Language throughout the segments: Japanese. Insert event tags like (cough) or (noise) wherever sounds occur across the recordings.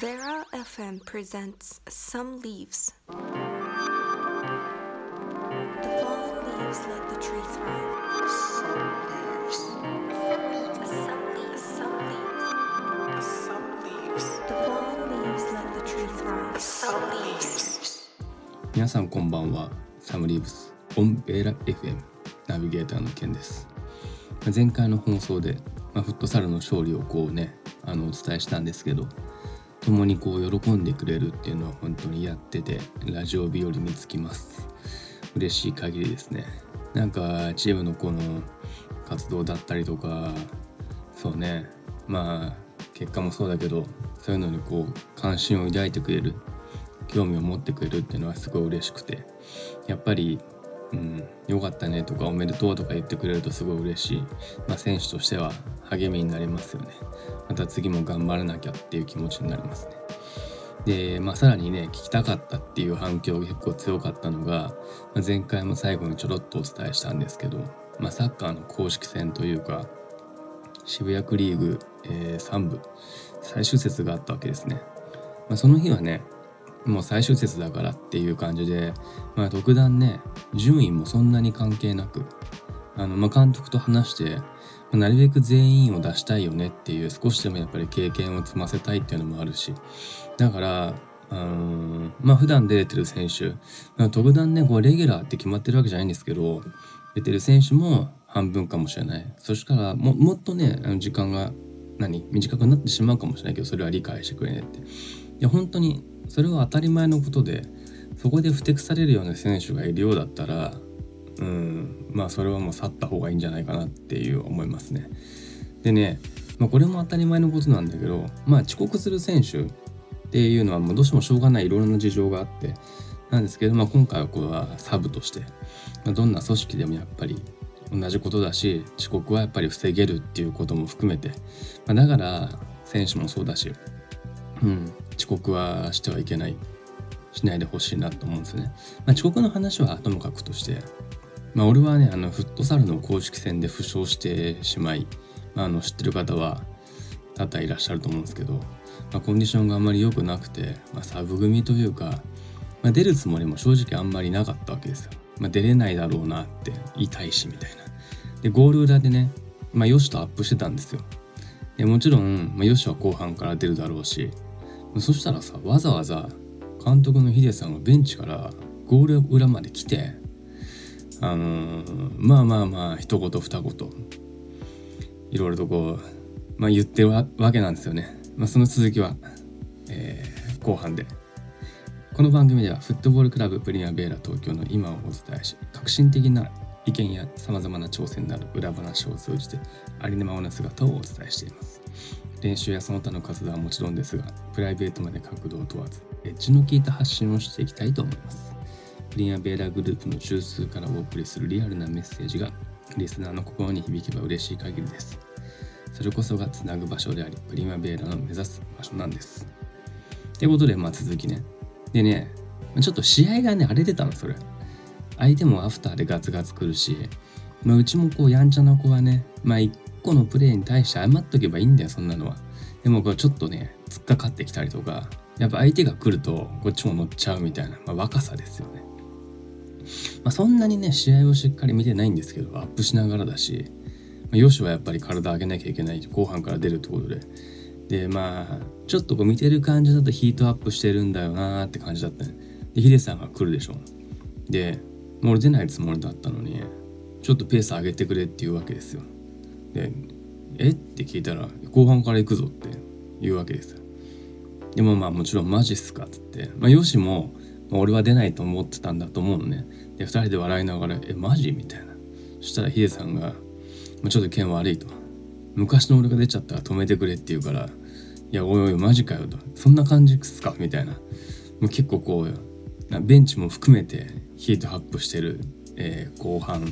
Vera FM presents Some Leaves. The fallen leaves let the tree thrive. Some leaves. Some leaves. Some leaves. Some leaves. The fallen leaves let the tree thrive. Some leaves. 皆さんこんばんはサムリーブスオンベーラ FM ナビゲーターのケンですまあ前回の放送で、まあ、フットサルの勝利をこうねあのお伝えしたんですけど共にこう喜んでくれるっていうのは本当にやっててラジオ日和につきます。嬉しい限りですね。なんかチームのこの活動だったりとかそうね。まあ結果もそうだけどそういうのにこう関心を抱いてくれる興味を持ってくれるっていうのはすごい嬉しくて。やっぱり「うん、よかったね」とか「おめでとう」とか言ってくれるとすごい嬉しい、まあ、選手としては励みになりますよね。また次も頑張らなきゃっていう気持ちになりますね。で、まあ、さらにね聞きたかったっていう反響が結構強かったのが、まあ、前回も最後にちょろっとお伝えしたんですけど、まあ、サッカーの公式戦というか渋谷区リーグ、えー3部最終節があったわけですね、まあ、その日はねもう最終節だからっていう感じで、まあ、特段ね順位もそんなに関係なくあの、まあ、監督と話して、まあなるべく全員を出したいよねっていう少しでもやっぱり経験を積ませたいっていうのもあるしだからあのーまあ普段出れてる選手、まあ、特段ねこうレギュラーって決まってるわけじゃないんですけど出てる選手も半分かもしれない。そしたらももっとねあの時間が何短くなってしまうかもしれないけどそれは理解してくれねって。いや本当にそれは当たり前のことでそこでふてくされるような選手がいるようだったらうんまあそれはもう去った方がいいんじゃないかなっていう思いますね。でね、まあ、これも当たり前のことなんだけどまあ遅刻する選手っていうのはもうどうしてもしょうがないいろいろな事情があってなんですけど、まあ、今回はこれはサブとして、まあ、どんな組織でもやっぱり同じことだし遅刻はやっぱり防げるっていうことも含めて、まあ、だから選手もそうだし、うん、遅刻はしてはいけないしないでほしいなと思うんですね。まあ、遅刻の話はともかくとして、まあ、俺はねあのフットサルの公式戦で負傷してしまい、まあ、あの知ってる方は多々いらっしゃると思うんですけど、まあ、コンディションがあんまり良くなくて、まあ、サブ組というか、まあ、出るつもりも正直あんまりなかったわけですよ。まあ、出れないだろうなって言いしみたいな。でゴール裏でね、まあ、ヨシとアップしてたんですよ。でもちろん、まあ、ヨシは後半から出るだろうしそしたらさわざわざ監督のヒデさんがベンチからゴール裏まで来てあのーまあまあまあ一言二言いろいろとこう、まあ、言ってるわけなんですよね。まあ、その続きは、えー後半で。この番組ではフットボールクラブプリンアベーラ東京の今をお伝えし革新的な意見やさまざまな挑戦など裏話を通じてありのままな姿をお伝えしています練習やその他の活動はもちろんですがプライベートまで角度を問わずエッジの効いた発信をしていきたいと思いますプリンアベーラグループの中枢からお送りするリアルなメッセージがリスナーの心に響けば嬉しい限りです。それこそがつなぐ場所でありプリマベーラの目指す場所なんです。ってことでまあ続きね。でねちょっと試合がね荒れてたのそれ。相手もアフターでガツガツ来るし、まあ、うちもこうやんちゃな子はねまあ一個のプレーに対して謝っとけばいいんだよそんなのは。でもこうちょっとね突っかかってきたりとかやっぱ相手が来るとこっちも乗っちゃうみたいな、まあ、若さですよね。まあ、そんなにね試合をしっかり見てないんですけどアップしながらだし、まあ、ヨシはやっぱり体上げなきゃいけない後半から出るってことで。でまあちょっとこう見てる感じだとヒートアップしてるんだよなーって感じだったね。でヒデさんが来るでしょ。でもう俺出ないつもりだったのにちょっとペース上げてくれって言うわけですよ。でえ？って聞いたら後半から行くぞって言うわけですよ。でもまあもちろんマジっすかっつって、まあ、ヨシも、俺は出ないと思ってたんだと思うのね。で2人で笑いながら「えマジ?」みたいな。そしたらヒデさんが「まあ、ちょっと剣悪い」と「昔の俺が出ちゃったら止めてくれ」って言うから「いやおいおいマジかよ」と「そんな感じっすか?」みたいな。もう結構こうベンチも含めてヒートアップしてる、えー後半。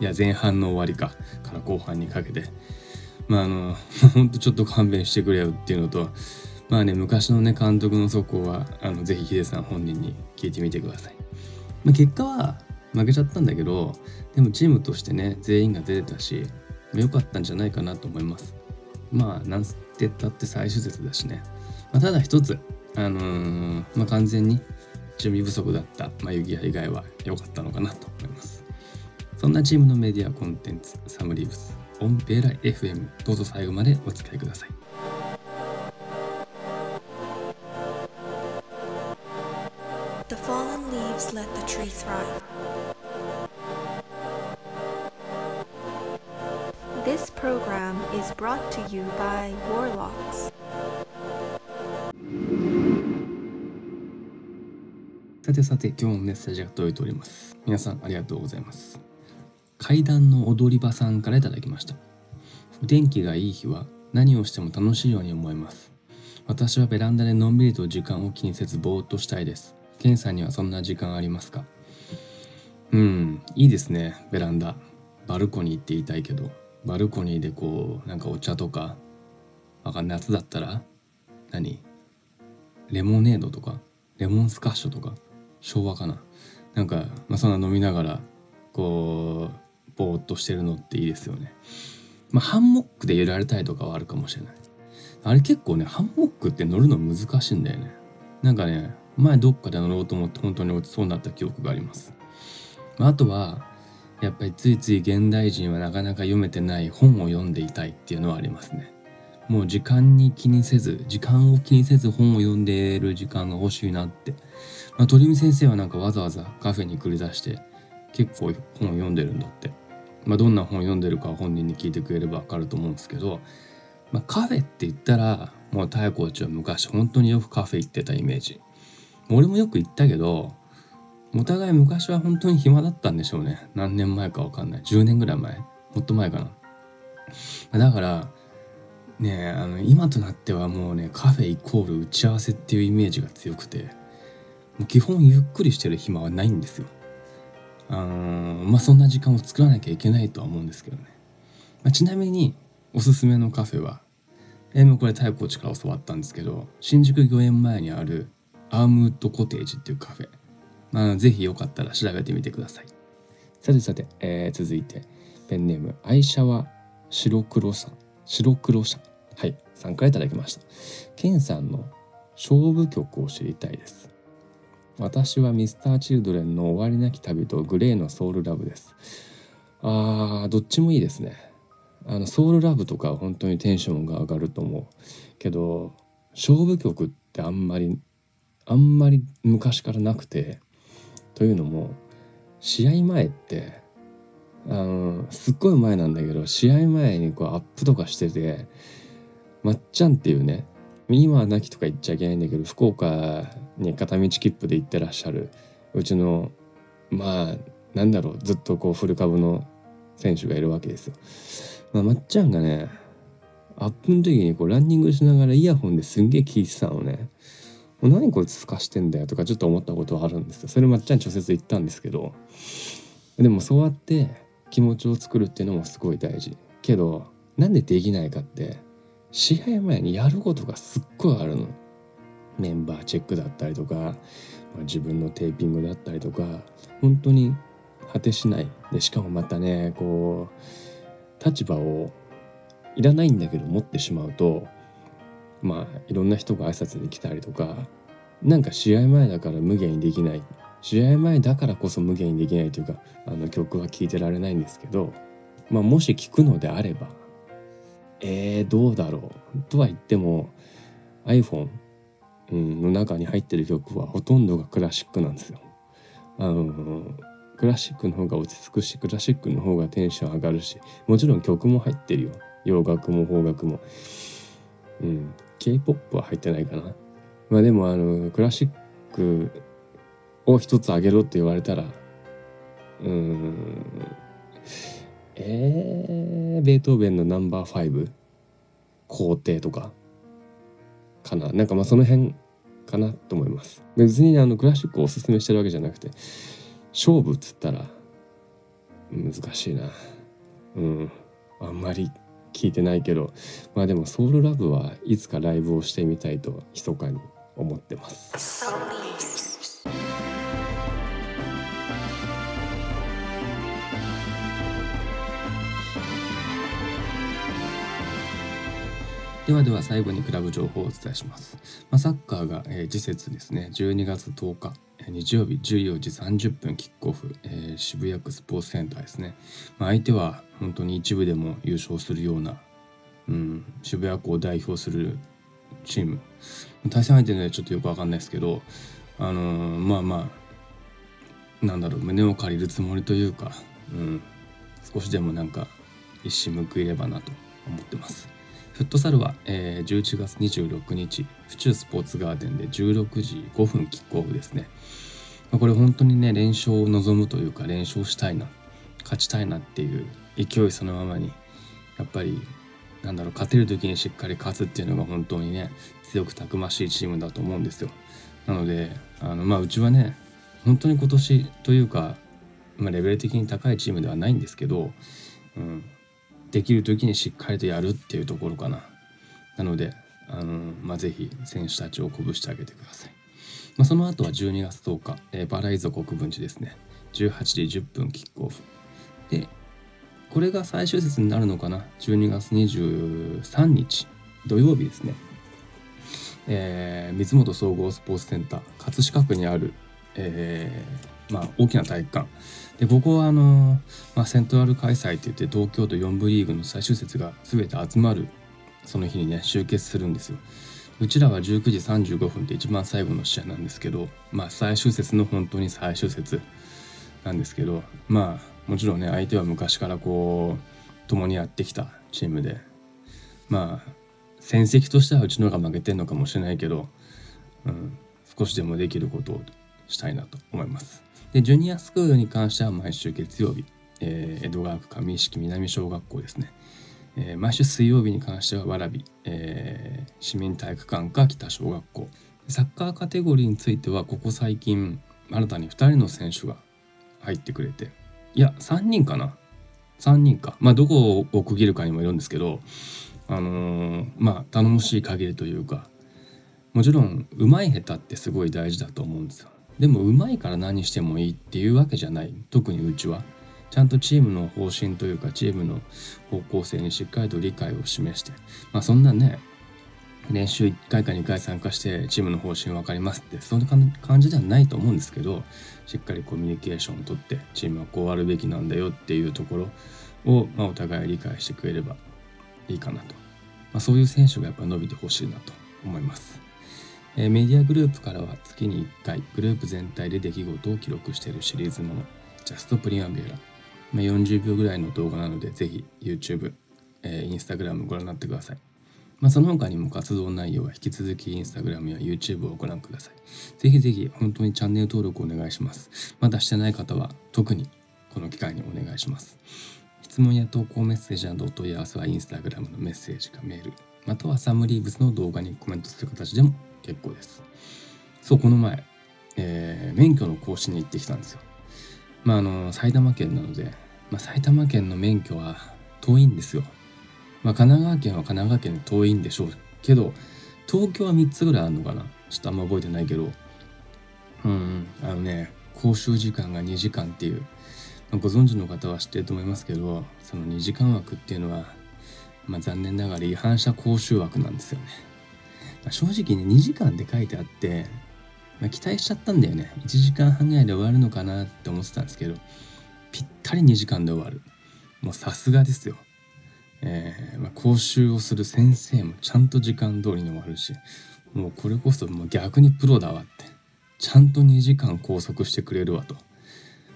いや前半の終わりか。から後半にかけて。まああの (laughs) ほんとちょっと勘弁してくれよっていうのとまあね昔のね監督の速攻はあのぜひヒデさん本人に聞いてみてください。まあ、結果は負けちゃったんだけどでもチームとしてね全員が出てたし良かったんじゃないかなと思います。まあなんてってったって最終節だしね、まあ、ただ一つあのー、まあ、完全に準備不足だった眉毛以外は良かったのかなと思いますそんなチームのメディアコンテンツサムリーブスオンベーラ FM どうぞ最後までお付き合いください let the tree thrive. This program is brought to you by Warlocks. さてさて今日もメッセージが届いております。皆さんありがとうございます。階段の踊り場さんからいただきました。お天気がいい日は何をしても楽しいように思えます。私はベランダでのんびりと時間を気にせずぼーっとしたいです。ケンさんにはそんな時間ありますか？うんいいですねベランダ。バルコニーって言いたいけど。バルコニーでこうなんかお茶とか。わかんない夏だったら？何？レモネードとか？レモンスカッシュとか？昭和かな？なんか、まあ、そんな飲みながらこうぼーっとしてるのっていいですよね。まあハンモックで揺られたいとかはあるかもしれない。あれ結構ねハンモックって乗るの難しいんだよね。なんかね前どっかで乗ろうと思って本当に落ちそうになった記憶があります、まあ、あとはやっぱりついつい現代人はなかなか読めてない本を読んでいたいっていうのはありますね。もう時間に気にせず時間を気にせず本を読んでいる時間が欲しいなって、まあ、鳥海先生はなんかわざわざカフェに繰り出して結構本を読んでるんだって、まあ、どんな本を読んでるか本人に聞いてくれれば分かると思うんですけど、まあ、カフェって言ったらもう妙コーチは昔本当によくカフェ行ってたイメージ。俺もよく行ったけどお互い昔は本当に暇だったんでしょうね。何年前か分かんない。10年ぐらい前。もっと前かな。だからねあの今となってはもうねカフェイコール打ち合わせっていうイメージが強くてもう基本ゆっくりしてる暇はないんですよ。あーまあそんな時間を作らなきゃいけないとは思うんですけどね、まあ、ちなみにおすすめのカフェはえもうこれ太コーチから教わったんですけど新宿御苑前にあるアームウッドコテージっていうカフェ。まあぜひよかったら調べてみてください。さてさて、えー続いて。ペンネーム愛車は白黒さん。白黒車はい参加いただきました。ケンさんの勝負曲を知りたいです。私はミスターチルドレンの終わりなき旅とグレーのソウルラブです。あーどっちもいいですね。あのソウルラブとかは本当にテンションが上がると思う。けど勝負曲ってあんまりあんまり昔からなくてというのも試合前ってあのすっごい前なんだけど試合前にこうアップとかしててまっちゃんっていうね今は亡きとか言っちゃいけないんだけど福岡に片道切符で行ってらっしゃるうちのまあなんだろうずっとこうフル株の選手がいるわけですよ。まあ、まっちゃんがねアップの時にこうランニングしながらイヤホンですんげえ聞いてたのね。もう何こいつすかしてんだよとかちょっと思ったことはあるんですよ。それまっちゃん直接言ったんですけど。でもそうやって気持ちを作るっていうのもすごい大事。けどなんでできないかって試合前にやることがすっごいあるの。メンバーチェックだったりとか、まあ自分のテーピングだったりとか本当に果てしない。でしかもまたねこう立場をいらないんだけど持ってしまうとまあいろんな人が挨拶に来たりとかなんか試合前だから無限にできない試合前だからこそ無限にできないというかあの曲は聴いてられないんですけど、まあ、もし聴くのであればえー、どうだろうとは言っても iPhone の中に入ってる曲はほとんどがクラシックなんですよ。あのクラシックの方が落ち着くしクラシックの方がテンション上がるしもちろん曲も入ってるよ洋楽も邦楽も。うん K-POP は入ってないかな。まあでもあのクラシックを一つあげろって言われたらうんえー、ベートーベンのナンバー5皇帝とか？かな。なんかまあその辺かなと思います。別にあのクラシックをおすすめしてるわけじゃなくて勝負っつったら難しいな。うんあんまり聞いてないけどまあでもソウルラブはいつかライブをしてみたいと密かに思ってます。ではでは最後にクラブ情報をお伝えします。まあ、サッカーが、えー、次節ですね、12月10日、日曜日14時30分キックオフ、えー、渋谷区スポーツセンターですね。まあ、相手は本当に一部でも優勝するような、うん、渋谷区を代表するチーム。対戦相手でちょっとよくわかんないですけど、あのー、まあまあ、なんだろう、胸を借りるつもりというか、うん、少しでもなんか一矢報いればなと思ってます。フットサルは、えー、11月26日府中スポーツガーデンで16時5分キックオフですね。まあ、これ本当にね連勝を望むというか連勝したいな勝ちたいなっていう勢いそのままにやっぱりなんだろう勝てる時にしっかり勝つっていうのが本当にね強くたくましいチームだと思うんですよ。なのであのまあうちはね本当に今年というか、まあ、レベル的に高いチームではないんですけど、うん、できる時にしっかりとやるっていうところかな。なので、あのまあ、ぜひ選手たちを鼓舞してあげてください。まあ、その後は12月10日、えー、バライゾ国分寺ですね。18時10分キックオフ。で、これが最終節になるのかな？12月23日、土曜日ですね。えー、水本総合スポーツセンター、葛飾区にある、えー、まあ、大きな体育館。でここはあの、まあ、セントラル開催っていって東京都4部リーグの最終節が全て集まるその日にね集結するんですよ。うちらは19時35分って一番最後の試合なんですけどまあ最終節の本当に最終節なんですけどまあもちろんね相手は昔からこう共にやってきたチームでまあ戦績としてはうちの方が負けてんのかもしれないけど、うん、少しでもできることをしたいなと思います。でジュニアスクールに関しては毎週月曜日、えー、江戸川区上石南小学校ですね、えー、毎週水曜日に関しては蕨、えー、市民体育館か北小学校。サッカーカテゴリーについてはここ最近新たに2人の選手が入ってくれて。いや3人かな。3人か。まあどこを区切るかにもよるんですけどあのー、まあ頼もしい限りというかもちろん上手い下手ってすごい大事だと思うんですよ。でもうまいから何してもいいっていうわけじゃない。特にうちは。ちゃんとチームの方針というかチームの方向性にしっかりと理解を示して。まあそんなね練習1回か2回参加してチームの方針分かりますって。そんな感じではないと思うんですけどしっかりコミュニケーションをとってチームはこうあるべきなんだよっていうところを、まあ、お互い理解してくれればいいかなと、まあ、そういう選手がやっぱ伸びてほしいなと思います。えメディアグループからは月に1回グループ全体で出来事を記録しているシリーズものジャストプリマベラ、まあ、40秒ぐらいの動画なのでぜひ YouTube、え、Instagram ご覧になってください。まあ、その他にも活動内容は引き続き Instagram や YouTube をご覧ください。ぜひぜひ本当にチャンネル登録お願いします。まだしてない方は特にこの機会にお願いします。質問や投稿メッセージなどお問い合わせは Instagram のメッセージかメール、またはサムリーブスの動画にコメントする形でも結構です。そう、この前、えー、免許の更新に行ってきたんですよ。まあ、あの、埼玉県なので、まあ、埼玉県の免許は遠いんですよ。まあ、神奈川県は神奈川県で遠いんでしょうけど、東京は3つぐらいあるのかなちょっとあんま覚えてないけど、うん、あのね、講習時間が2時間っていう、まあ、ご存知の方は知ってると思いますけど、その2時間枠っていうのは、まあ、残念ながら違反者講習枠なんですよね。正直ね2時間って書いてあって、まあ、期待しちゃったんだよね。1時間半ぐらいで終わるのかなって思ってたんですけどぴったり2時間で終わる。もうさすがですよ。えー、まあ、講習をする先生もちゃんと時間通りに終わるしもうこれこそもう逆にプロだわって。ちゃんと2時間拘束してくれるわと、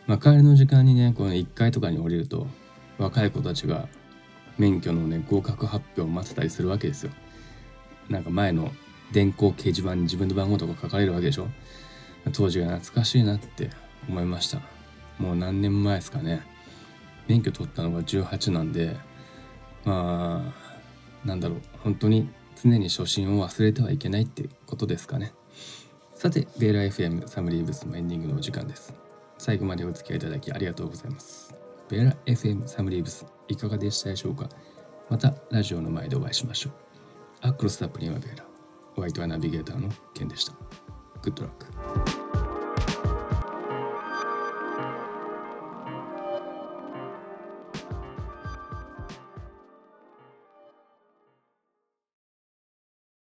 まあ、帰りの時間にねこの1階とかに降りると若い子たちが免許のね合格発表を待ってたりするわけですよ。なんか前の電光掲示板に自分の番号とか書かれるわけでしょ？当時が懐かしいなって思いました。もう何年前ですかね。免許取ったのが18なんでまあなんだろう。本当に常に初心を忘れてはいけないってことですかね。さてベーラ FM サムリーブスのエンディングのお時間です。最後までお付き合いいただきありがとうございます。ベーラ FM サムリーブスいかがでしたでしょうか？またラジオの前でお会いしましょう。アクロスタプリマベラホワイトアナビゲーターのケンでした。グッドラック。